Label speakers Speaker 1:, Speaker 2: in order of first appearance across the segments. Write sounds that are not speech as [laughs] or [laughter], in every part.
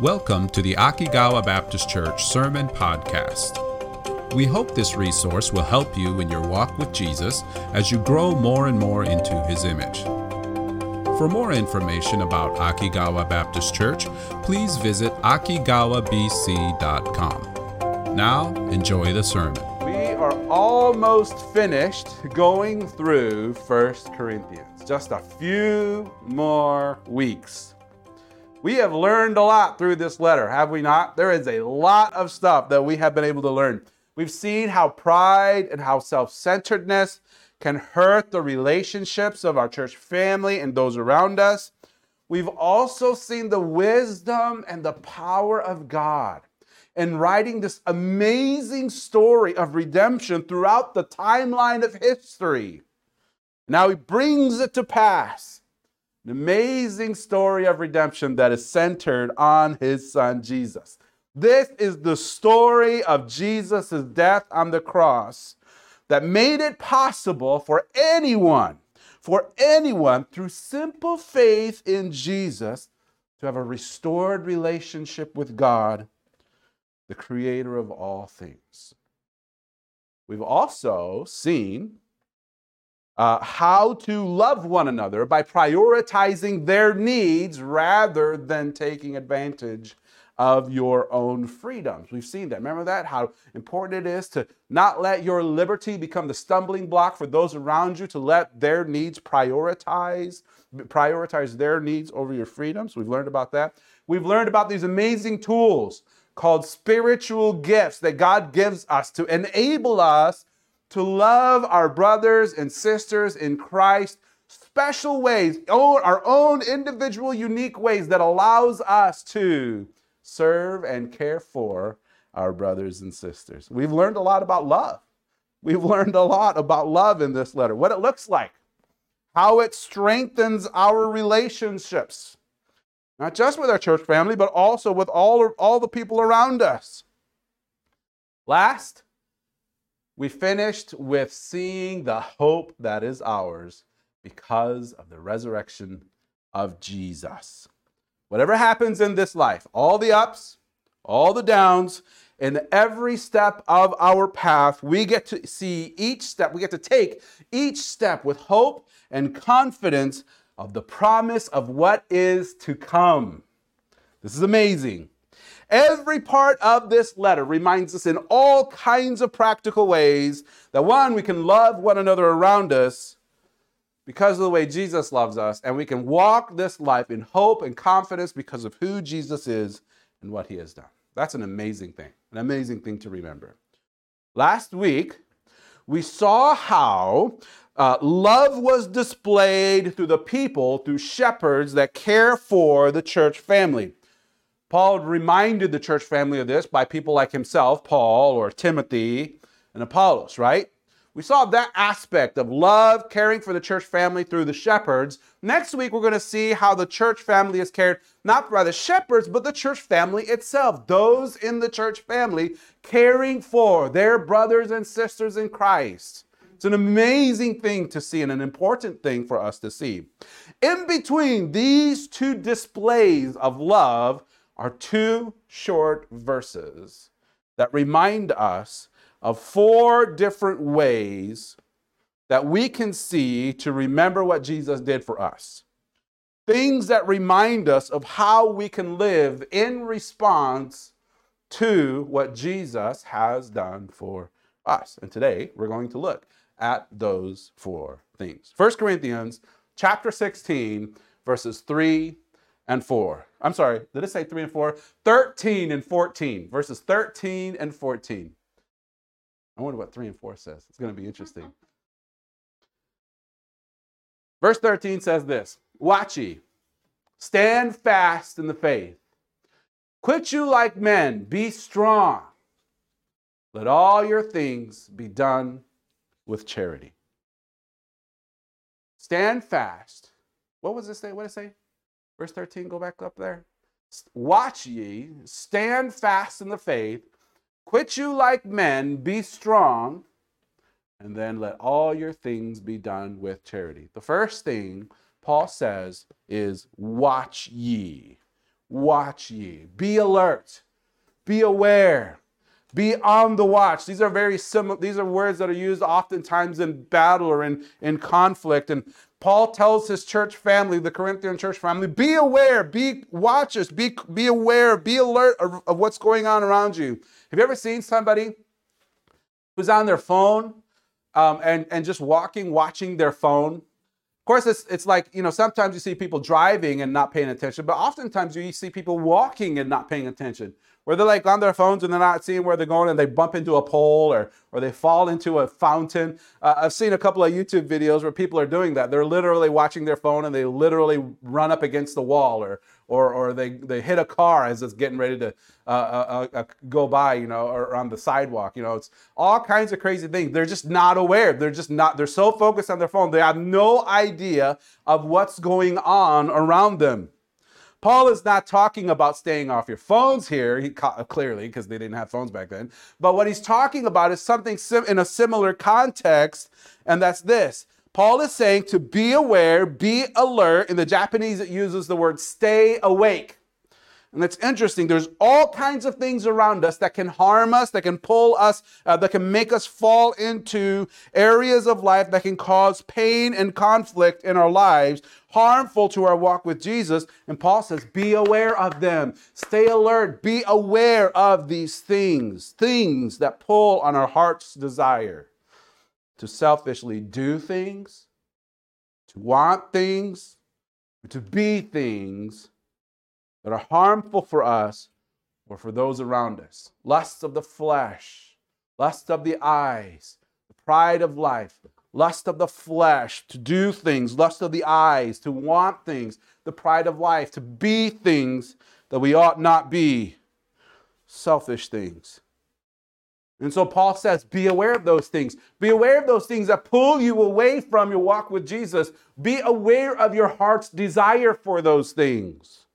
Speaker 1: Welcome to the Akigawa Baptist Church Sermon Podcast. We hope this resource will help you in your walk with Jesus as you grow more and more into his image. For more information about Akigawa Baptist Church, please visit akigawabc.com. Now, enjoy the sermon.
Speaker 2: We are almost finished going through 1 Corinthians. Just a few more weeks. We have learned a lot through this letter, have we not? There is a lot of stuff that we have been able to learn. We've seen how pride and how self centeredness can hurt the relationships of our church family and those around us. We've also seen the wisdom and the power of God in writing this amazing story of redemption throughout the timeline of history. Now he brings it to pass an amazing story of redemption that is centered on his son Jesus. This is the story of Jesus' death on the cross that made it possible for anyone, for anyone through simple faith in Jesus to have a restored relationship with God, the creator of all things. We've also seen uh, how to love one another by prioritizing their needs rather than taking advantage of your own freedoms. We've seen that. Remember that? How important it is to not let your liberty become the stumbling block for those around you, to let their needs prioritize, prioritize their needs over your freedoms. We've learned about that. We've learned about these amazing tools called spiritual gifts that God gives us to enable us to love our brothers and sisters in Christ special ways, our own individual unique ways that allows us to serve and care for our brothers and sisters. We've learned a lot about love. We've [laughs] learned a lot about love in this letter, what it looks like, how it strengthens our relationships, not just with our church family, but also with all, all the people around us. Last, we finished with seeing the hope that is ours because of the resurrection of Jesus. Whatever happens in this life, all the ups, all the downs, in every step of our path, we get to see each step, we get to take each step with hope and confidence of the promise of what is to come. This is amazing. Every part of this letter reminds us in all kinds of practical ways that one, we can love one another around us because of the way Jesus loves us, and we can walk this life in hope and confidence because of who Jesus is and what he has done. That's an amazing thing, an amazing thing to remember. Last week, we saw how uh, love was displayed through the people, through shepherds that care for the church family. Paul reminded the church family of this by people like himself, Paul or Timothy and Apollos, right? We saw that aspect of love, caring for the church family through the shepherds. Next week, we're going to see how the church family is cared not by the shepherds, but the church family itself. Those in the church family caring for their brothers and sisters in Christ. It's an amazing thing to see and an important thing for us to see. In between these two displays of love, are two short verses that remind us of four different ways that we can see to remember what Jesus did for us. Things that remind us of how we can live in response to what Jesus has done for us. And today we're going to look at those four things. 1 Corinthians chapter 16 verses 3 and 4. I'm sorry, did it say 3 and 4? 13 and 14, verses 13 and 14. I wonder what 3 and 4 says. It's going to be interesting. [laughs] Verse 13 says this Watch ye, stand fast in the faith. Quit you like men, be strong. Let all your things be done with charity. Stand fast. What was it say? What did it say? Verse 13, go back up there. Watch ye, stand fast in the faith, quit you like men, be strong, and then let all your things be done with charity. The first thing Paul says is, Watch ye. watch ye. Be alert. Be aware. Be on the watch. These are very similar, these are words that are used oftentimes in battle or in, in conflict. And Paul tells his church family, the Corinthian church family, be aware, be watchers, be, be aware, be alert of, of what's going on around you. Have you ever seen somebody who's on their phone um, and, and just walking, watching their phone? Of course, it's, it's like, you know, sometimes you see people driving and not paying attention, but oftentimes you see people walking and not paying attention where they're like on their phones and they're not seeing where they're going and they bump into a pole or, or they fall into a fountain. Uh, I've seen a couple of YouTube videos where people are doing that. They're literally watching their phone and they literally run up against the wall or, or, or they, they hit a car as it's getting ready to uh, uh, uh, uh go by, you know, or on the sidewalk. You know, it's all kinds of crazy things. They're just not aware. They're just not, they're so focused on their phone. They have no idea of what's going on around them. Paul is not talking about staying off your phones here, he, uh, clearly, because they didn't have phones back then. But what he's talking about is something sim- in a similar context, and that's this. Paul is saying to be aware, be alert. In the Japanese, it uses the word stay awake. And it's interesting. There's all kinds of things around us that can harm us, that can pull us, uh, that can make us fall into areas of life that can cause pain and conflict in our lives, harmful to our walk with Jesus. And Paul says, be aware of them. Stay alert. Be aware of these things, things that pull on our heart's desire to selfishly do things, to want things, to be things that are harmful for us or for those around us. Lust of the flesh, lust of the eyes, the pride of life, lust of the flesh, to do things, lust of the eyes, to want things, the pride of life, to be things that we ought not be, selfish things. And so Paul says, be aware of those things. Be aware of those things that pull you away from your walk with Jesus. Be aware of your heart's desire for those things.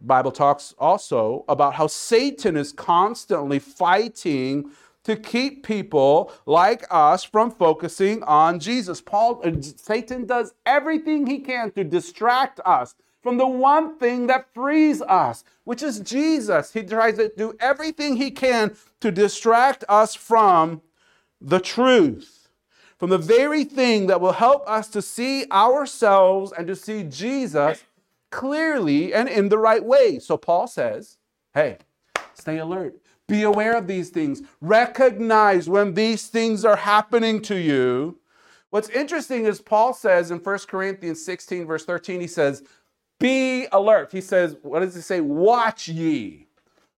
Speaker 2: Bible talks also about how Satan is constantly fighting to keep people like us from focusing on Jesus. Paul uh, Satan does everything he can to distract us from the one thing that frees us, which is Jesus. He tries to do everything he can to distract us from the truth, from the very thing that will help us to see ourselves and to see Jesus clearly and in the right way. So Paul says, hey, stay alert. Be aware of these things. Recognize when these things are happening to you. What's interesting is Paul says in 1 Corinthians 16, verse 13, he says, Be alert. He says, What does he say? Watch ye.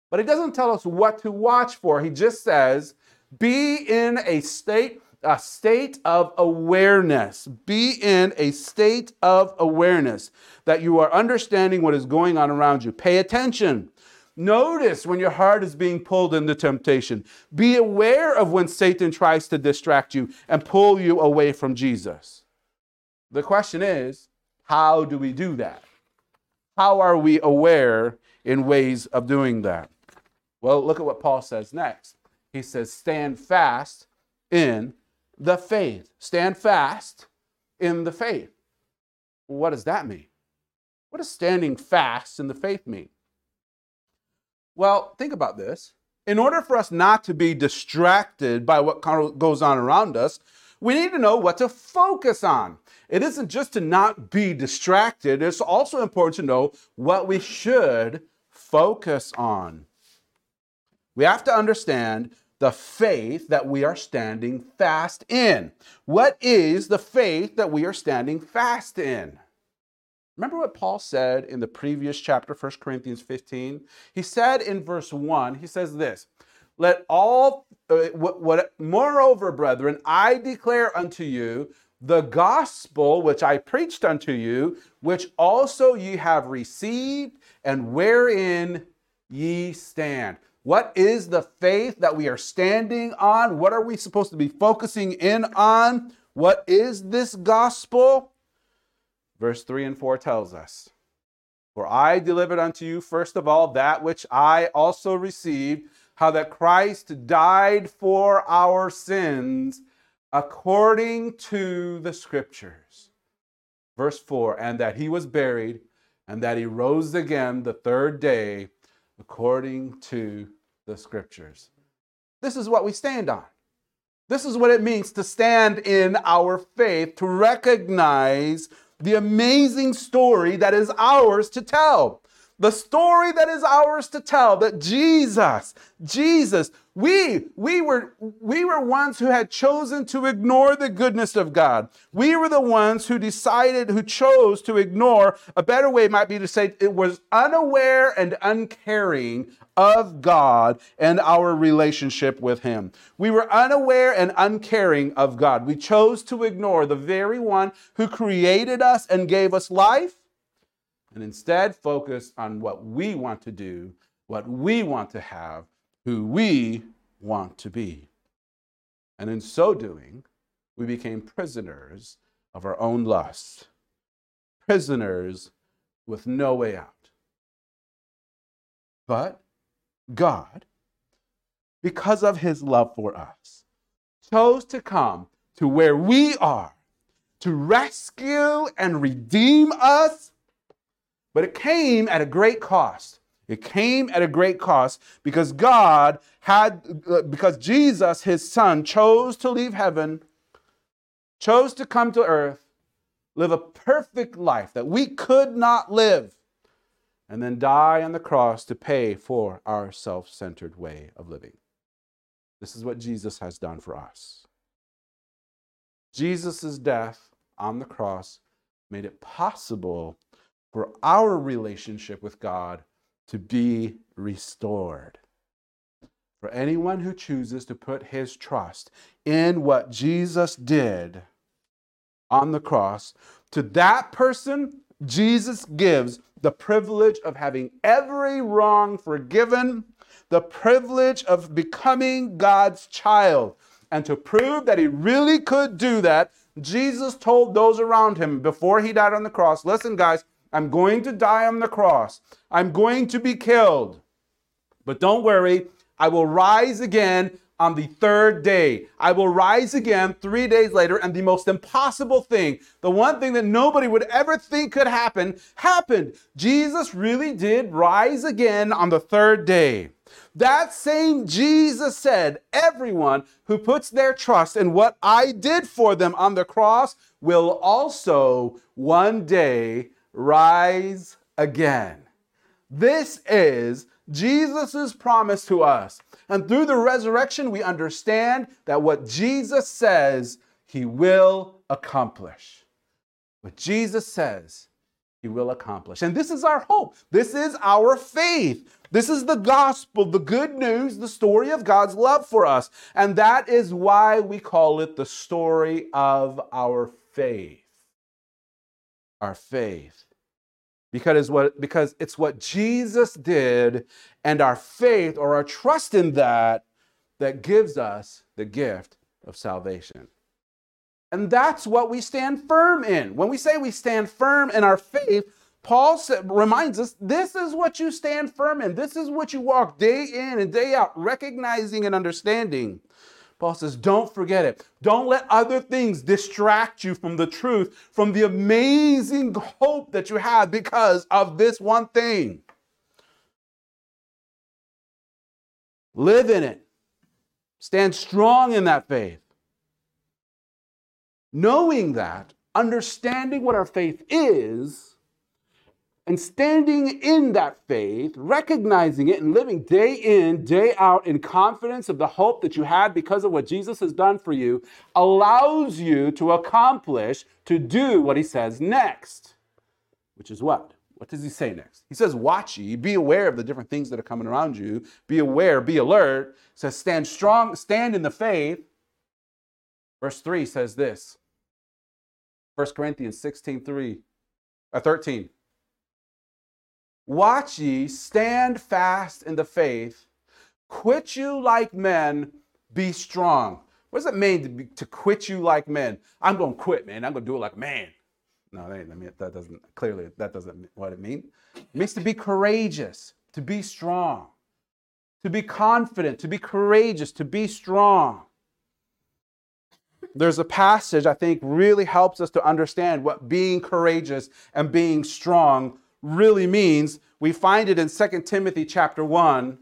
Speaker 2: But he doesn't tell us what to watch for. He just says, Be in a state a state of awareness. Be in a state of awareness that you are understanding what is going on around you. Pay attention. Notice when your heart is being pulled into temptation. Be aware of when Satan tries to distract you and pull you away from Jesus. The question is, how do we do that? How are we aware in ways of doing that? Well, look at what Paul says next. He says, Stand fast in the faith. Stand fast in the faith. What does that mean? What does standing fast in the faith mean? Well, think about this. In order for us not to be distracted by what goes on around us, we need to know what to focus on. It isn't just to not be distracted, it's also important to know what we should focus on. We have to understand the faith that we are standing fast in. What is the faith that we are standing fast in? Remember what Paul said in the previous chapter, 1 Corinthians 15? He said in verse 1, he says this Let all, uh, what, what, moreover, brethren, I declare unto you the gospel which I preached unto you, which also ye have received, and wherein ye stand. What is the faith that we are standing on? What are we supposed to be focusing in on? What is this gospel? Verse 3 and 4 tells us For I delivered unto you, first of all, that which I also received, how that Christ died for our sins according to the scriptures. Verse 4 And that he was buried and that he rose again the third day according to the scriptures. This is what we stand on. This is what it means to stand in our faith, to recognize the amazing story that is ours to tell. The story that is ours to tell that Jesus, Jesus, we, we were, we were ones who had chosen to ignore the goodness of God. We were the ones who decided, who chose to ignore. A better way might be to say it was unaware and uncaring of God and our relationship with Him. We were unaware and uncaring of God. We chose to ignore the very one who created us and gave us life and instead focus on what we want to do, what we want to have, who we want to be. And in so doing, we became prisoners of our own lust, prisoners with no way out. But God, because of his love for us, chose to come to where we are to rescue and redeem us but it came at a great cost. It came at a great cost because God had, uh, because Jesus, his son, chose to leave heaven, chose to come to earth, live a perfect life that we could not live, and then die on the cross to pay for our self centered way of living. This is what Jesus has done for us. Jesus' death on the cross made it possible for our relationship with God to be restored. For anyone who chooses to put his trust in what Jesus did on the cross, to that person, Jesus gives the privilege of having every wrong forgiven, the privilege of becoming God's child. And to prove that he really could do that, Jesus told those around him before he died on the cross listen, guys, I'm going to die on the cross. I'm going to be killed. But don't worry, I will rise again on the third day. I will rise again three days later, and the most impossible thing, the one thing that nobody would ever think could happen, happened. Jesus really did rise again on the third day. That same Jesus said, Everyone who puts their trust in what I did for them on the cross will also one day rise again. This is Jesus' promise to us. And through the resurrection, we understand that what Jesus says, he will accomplish. What Jesus says, he will accomplish. And this is our hope. This is our faith. This is the gospel, the good news, the story of God's love for us. And that is why we call it the story of our faith. Our faith because what because it's what Jesus did and our faith or our trust in that that gives us the gift of salvation. And that's what we stand firm in. When we say we stand firm in our faith, Paul reminds us this is what you stand firm in. This is what you walk day in and day out, recognizing and understanding Paul says, don't forget it. Don't let other things distract you from the truth, from the amazing hope that you have because of this one thing. Live in it. Stand strong in that faith. Knowing that, understanding what our faith is, and standing in that faith, recognizing it and living day in, day out in confidence of the hope that you had because of what Jesus has done for you allows you to accomplish, to do what he says next. Which is what? What does he say next? He says, Watch ye, be aware of the different things that are coming around you. Be aware, be alert. He says, Stand strong, stand in the faith. Verse 3 says this 1 Corinthians 16 3, uh, 13. Watch ye, stand fast in the faith, quit you like men, be strong. What does it mean to, be, to quit you like men? I'm going to quit, man. I'm going to do it like a man. No, that, mean, that doesn't, clearly, that doesn't what it means. It means to be courageous, to be strong, to be confident, to be courageous, to be strong. There's a passage I think really helps us to understand what being courageous and being strong really means, we find it in 2 Timothy chapter 1,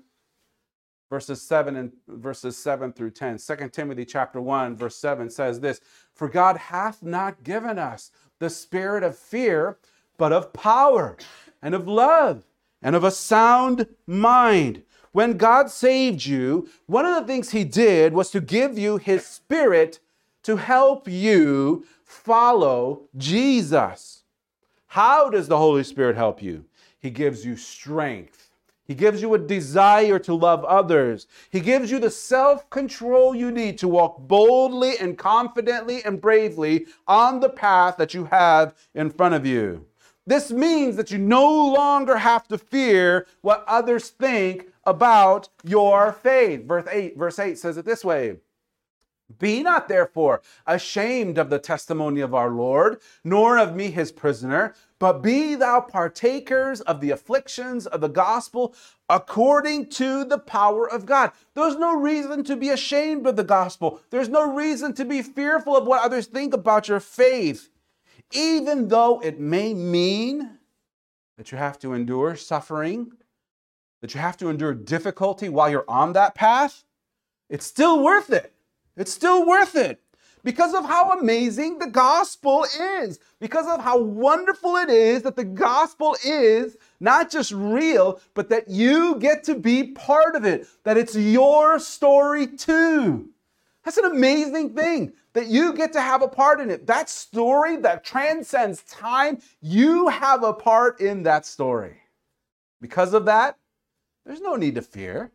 Speaker 2: verses 7 and verses 7 through 10. 2 Timothy chapter 1, verse 7 says this: For God hath not given us the spirit of fear, but of power and of love and of a sound mind. When God saved you, one of the things He did was to give you His Spirit to help you follow Jesus. How does the Holy Spirit help you? He gives you strength. He gives you a desire to love others. He gives you the self control you need to walk boldly and confidently and bravely on the path that you have in front of you. This means that you no longer have to fear what others think about your faith. Verse 8, verse 8 says it this way. Be not therefore ashamed of the testimony of our Lord, nor of me his prisoner, but be thou partakers of the afflictions of the gospel according to the power of God. There's no reason to be ashamed of the gospel. There's no reason to be fearful of what others think about your faith even though it may mean that you have to endure suffering, that you have to endure difficulty while you're on that path, it's still worth it. It's still worth it because of how amazing the gospel is, because of how wonderful it is that the gospel is not just real, but that you get to be part of it, that it's your story too. That's an amazing thing that you get to have a part in it. That story that transcends time, you have a part in that story. Because of that, there's no need to fear.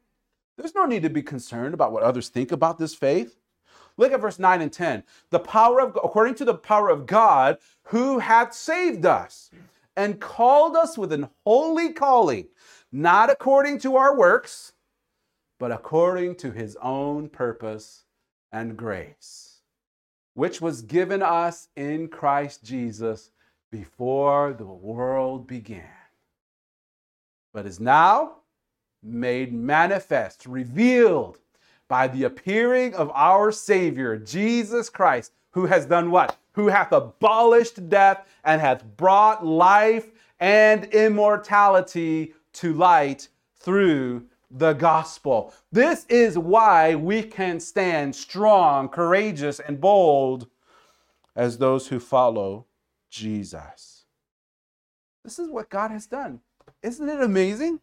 Speaker 2: There's no need to be concerned about what others think about this faith. Look at verse 9 and 10. The power of according to the power of God who hath saved us and called us with an holy calling, not according to our works, but according to his own purpose and grace which was given us in Christ Jesus before the world began, but is now made manifest, revealed by the appearing of our Savior, Jesus Christ, who has done what? Who hath abolished death and hath brought life and immortality to light through the gospel. This is why we can stand strong, courageous, and bold as those who follow Jesus. This is what God has done. Isn't it amazing?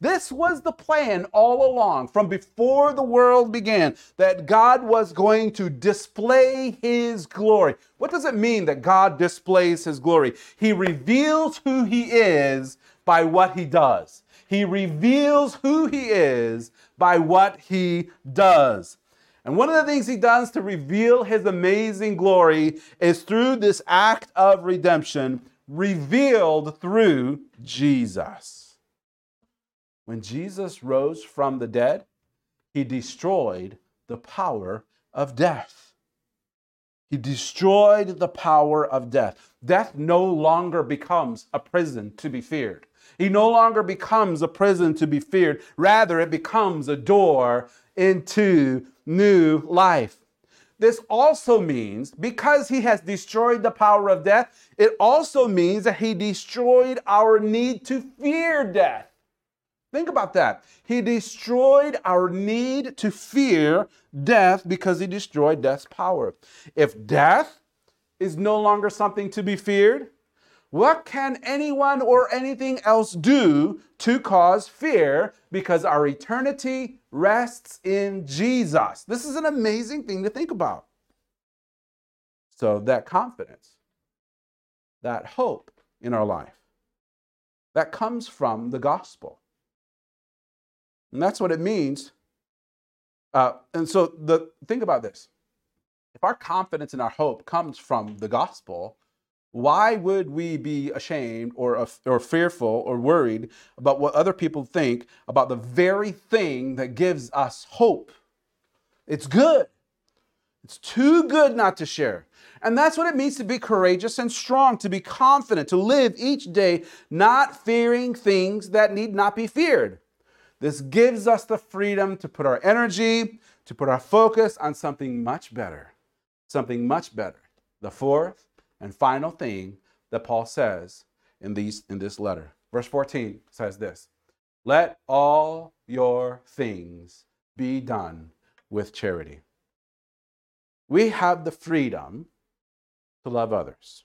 Speaker 2: This was the plan all along, from before the world began, that God was going to display his glory. What does it mean that God displays his glory? He reveals who he is by what he does. He reveals who he is by what he does. And one of the things he does to reveal his amazing glory is through this act of redemption revealed through Jesus. When Jesus rose from the dead, he destroyed the power of death. He destroyed the power of death. Death no longer becomes a prison to be feared. He no longer becomes a prison to be feared. Rather, it becomes a door into new life. This also means, because he has destroyed the power of death, it also means that he destroyed our need to fear death. Think about that. He destroyed our need to fear death because he destroyed death's power. If death is no longer something to be feared, what can anyone or anything else do to cause fear? Because our eternity rests in Jesus. This is an amazing thing to think about. So, that confidence, that hope in our life, that comes from the gospel. And that's what it means. Uh, and so, the think about this: if our confidence and our hope comes from the gospel, why would we be ashamed or, or fearful or worried about what other people think about the very thing that gives us hope? It's good. It's too good not to share. And that's what it means to be courageous and strong, to be confident, to live each day not fearing things that need not be feared. This gives us the freedom to put our energy, to put our focus on something much better. Something much better. The fourth and final thing that Paul says in, these, in this letter. Verse 14 says this Let all your things be done with charity. We have the freedom to love others.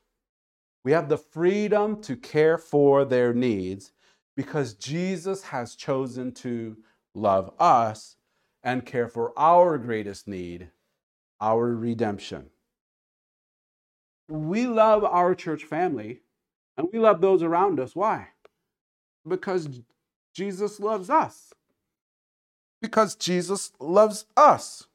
Speaker 2: We have the freedom to care for their needs because Jesus has chosen to love us and care for our greatest need, our redemption. We love our church family and we love those around us. Why? Because Jesus loves us. Because Jesus loves us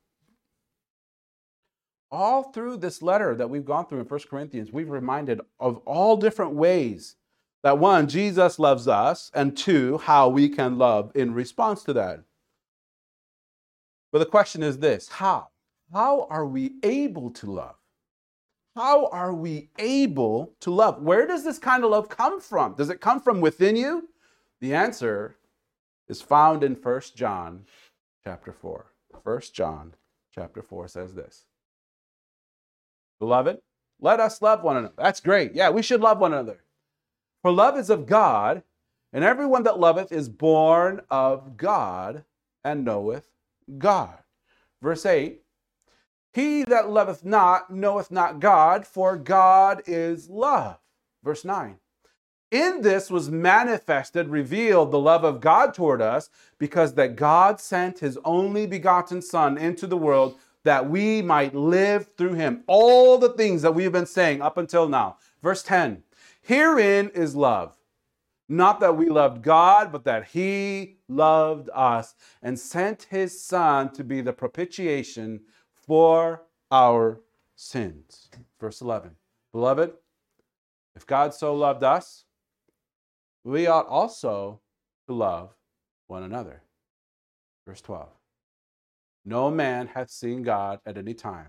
Speaker 2: all through this letter that we've gone through in 1 Corinthians, we've reminded of all different ways that one, Jesus loves us, and two, how we can love in response to that. But the question is this how? How are we able to love? How are we able to love? Where does this kind of love come from? Does it come from within you? The answer is found in 1 John chapter 4. 1 John chapter 4 says this. Beloved, let us love one another. That's great. Yeah, we should love one another. For love is of God, and everyone that loveth is born of God and knoweth God. Verse 8 He that loveth not knoweth not God, for God is love. Verse 9 in this was manifested, revealed the love of God toward us, because that God sent his only begotten Son into the world that we might live through him. All the things that we've been saying up until now. Verse 10 Herein is love. Not that we loved God, but that he loved us and sent his Son to be the propitiation for our sins. Verse 11 Beloved, if God so loved us, we ought also to love one another. Verse 12 no man hath seen God at any time.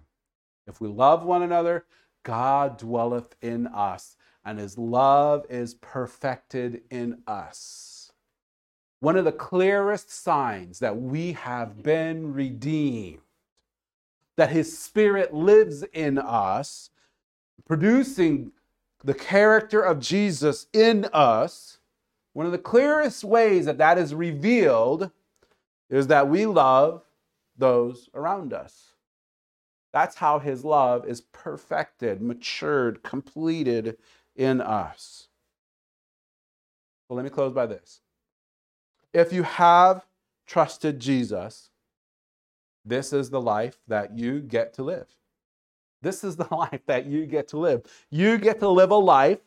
Speaker 2: If we love one another, God dwelleth in us, and his love is perfected in us. One of the clearest signs that we have been redeemed, that his spirit lives in us, producing the character of Jesus in us, one of the clearest ways that that is revealed is that we love those around us. That's how his love is perfected, matured, completed in us. Well, let me close by this. If you have trusted Jesus, this is the life that you get to live. This is the [laughs] life that you get to live. You get to live a life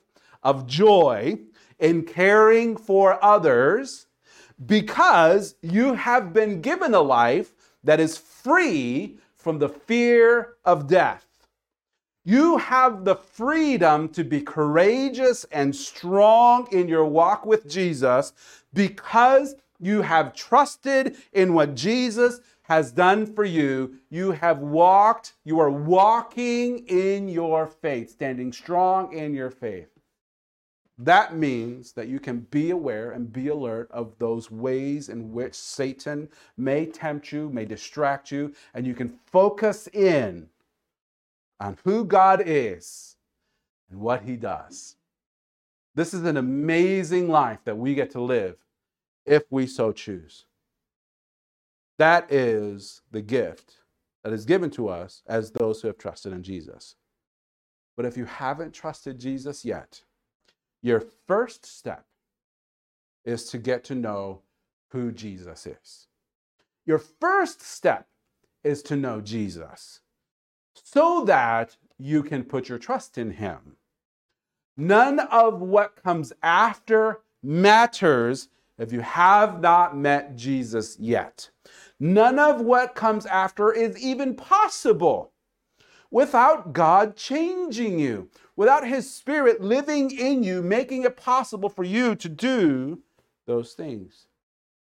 Speaker 2: of joy in caring for others because you have been given a life that is free from the fear of death. You have the freedom to be courageous and strong in your walk with Jesus because you have trusted in what Jesus has done for you. You have walked, you are walking in your faith, standing strong in your faith. That means that you can be aware and be alert of those ways in which Satan may tempt you, may distract you, and you can focus in on who God is and what he does. This is an amazing life that we get to live if we so choose. That is the gift that is given to us as those who have trusted in Jesus. But if you haven't trusted Jesus yet, your first step is to get to know who Jesus is. Your first step is to know Jesus so that you can put your trust in him. None of what comes after matters if you have not met Jesus yet. None of what comes after is even possible without God changing you, without His Spirit living in you, making it possible for you to do those things.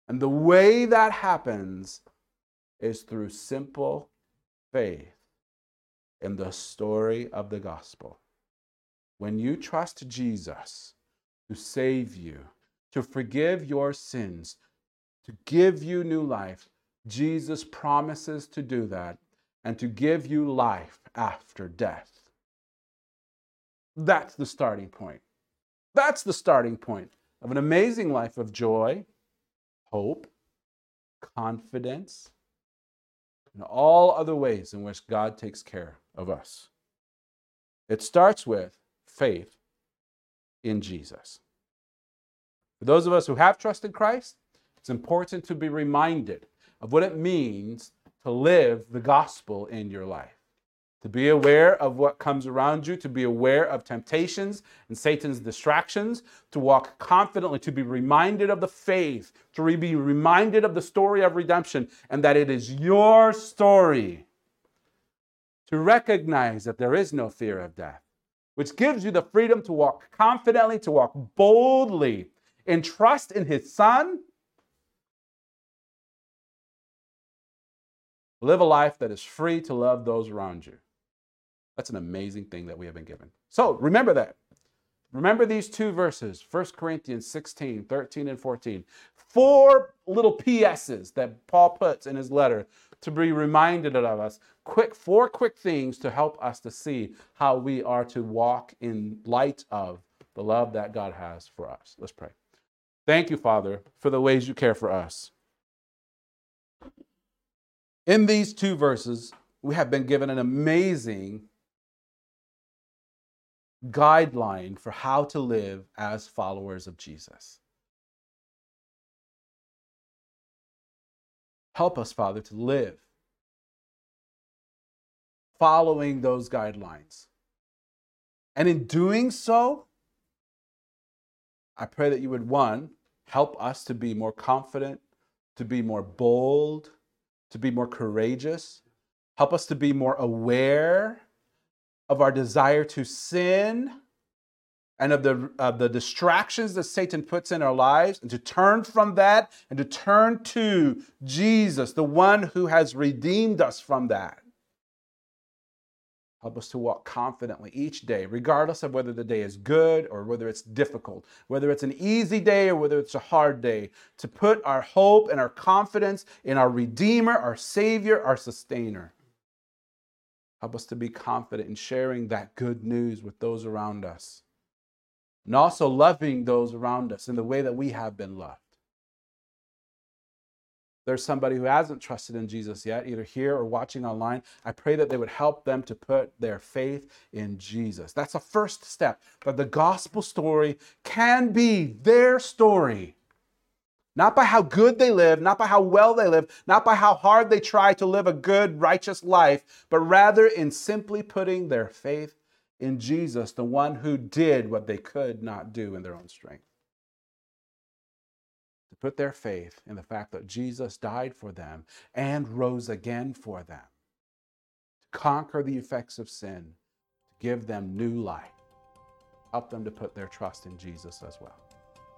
Speaker 2: And the way that happens is through simple faith in the story of the gospel. When you trust Jesus to save you, to forgive your sins, to give you new life, Jesus promises to do that and to give you life after death. That's the starting point. That's the starting point of an amazing life of joy, hope, confidence, and all other ways in which God takes care of us. It starts with faith in Jesus. For those of us who have trusted Christ, it's important to be reminded of what it means to live the gospel in your life. To be aware of what comes around you, to be aware of temptations and Satan's distractions, to walk confidently, to be reminded of the faith, to be reminded of the story of redemption, and that it is your story. To recognize that there is no fear of death, which gives you the freedom to walk confidently, to walk boldly in trust in his Son Live a life that is free to love those around you. That's an amazing thing that we have been given. So remember that. Remember these two verses 1 Corinthians 16, 13, and 14. Four little PSs that Paul puts in his letter to be reminded of us. Quick, four quick things to help us to see how we are to walk in light of the love that God has for us. Let's pray. Thank you, Father, for the ways you care for us. In these two verses, we have been given an amazing guideline for how to live as followers of Jesus. Help us, Father, to live following those guidelines. And in doing so, I pray that you would, one, help us to be more confident, to be more bold, to be more courageous. Help us to be more aware of our desire to sin and of the, of the distractions that Satan puts in our lives, and to turn from that and to turn to Jesus, the one who has redeemed us from that. Help us to walk confidently each day, regardless of whether the day is good or whether it's difficult, whether it's an easy day or whether it's a hard day, to put our hope and our confidence in our Redeemer, our Savior, our Sustainer. Help us to be confident in sharing that good news with those around us, and also loving those around us in the way that we have been loved there's somebody who hasn't trusted in Jesus yet, either here or watching online, I pray that they would help them to put their faith in Jesus. That's a first step. But the gospel story can be their story. Not by how good they live, not by how well they live, not by how hard they try to live a good, righteous life, but rather in simply putting their faith in Jesus, the one who did what they could not do in their own strength To put their faith in the fact that Jesus died for them and rose again for them to conquer the effects of sin, to give them new life. Help them to put their trust in Jesus as well.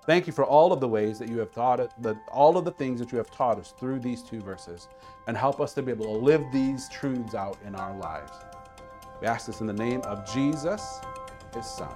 Speaker 2: Thank you for all of the ways that you have taught it, that all of the things that you have taught us through these two verses, and help us to be able to live these truths out in our lives. We ask this in the name of Jesus, his Son.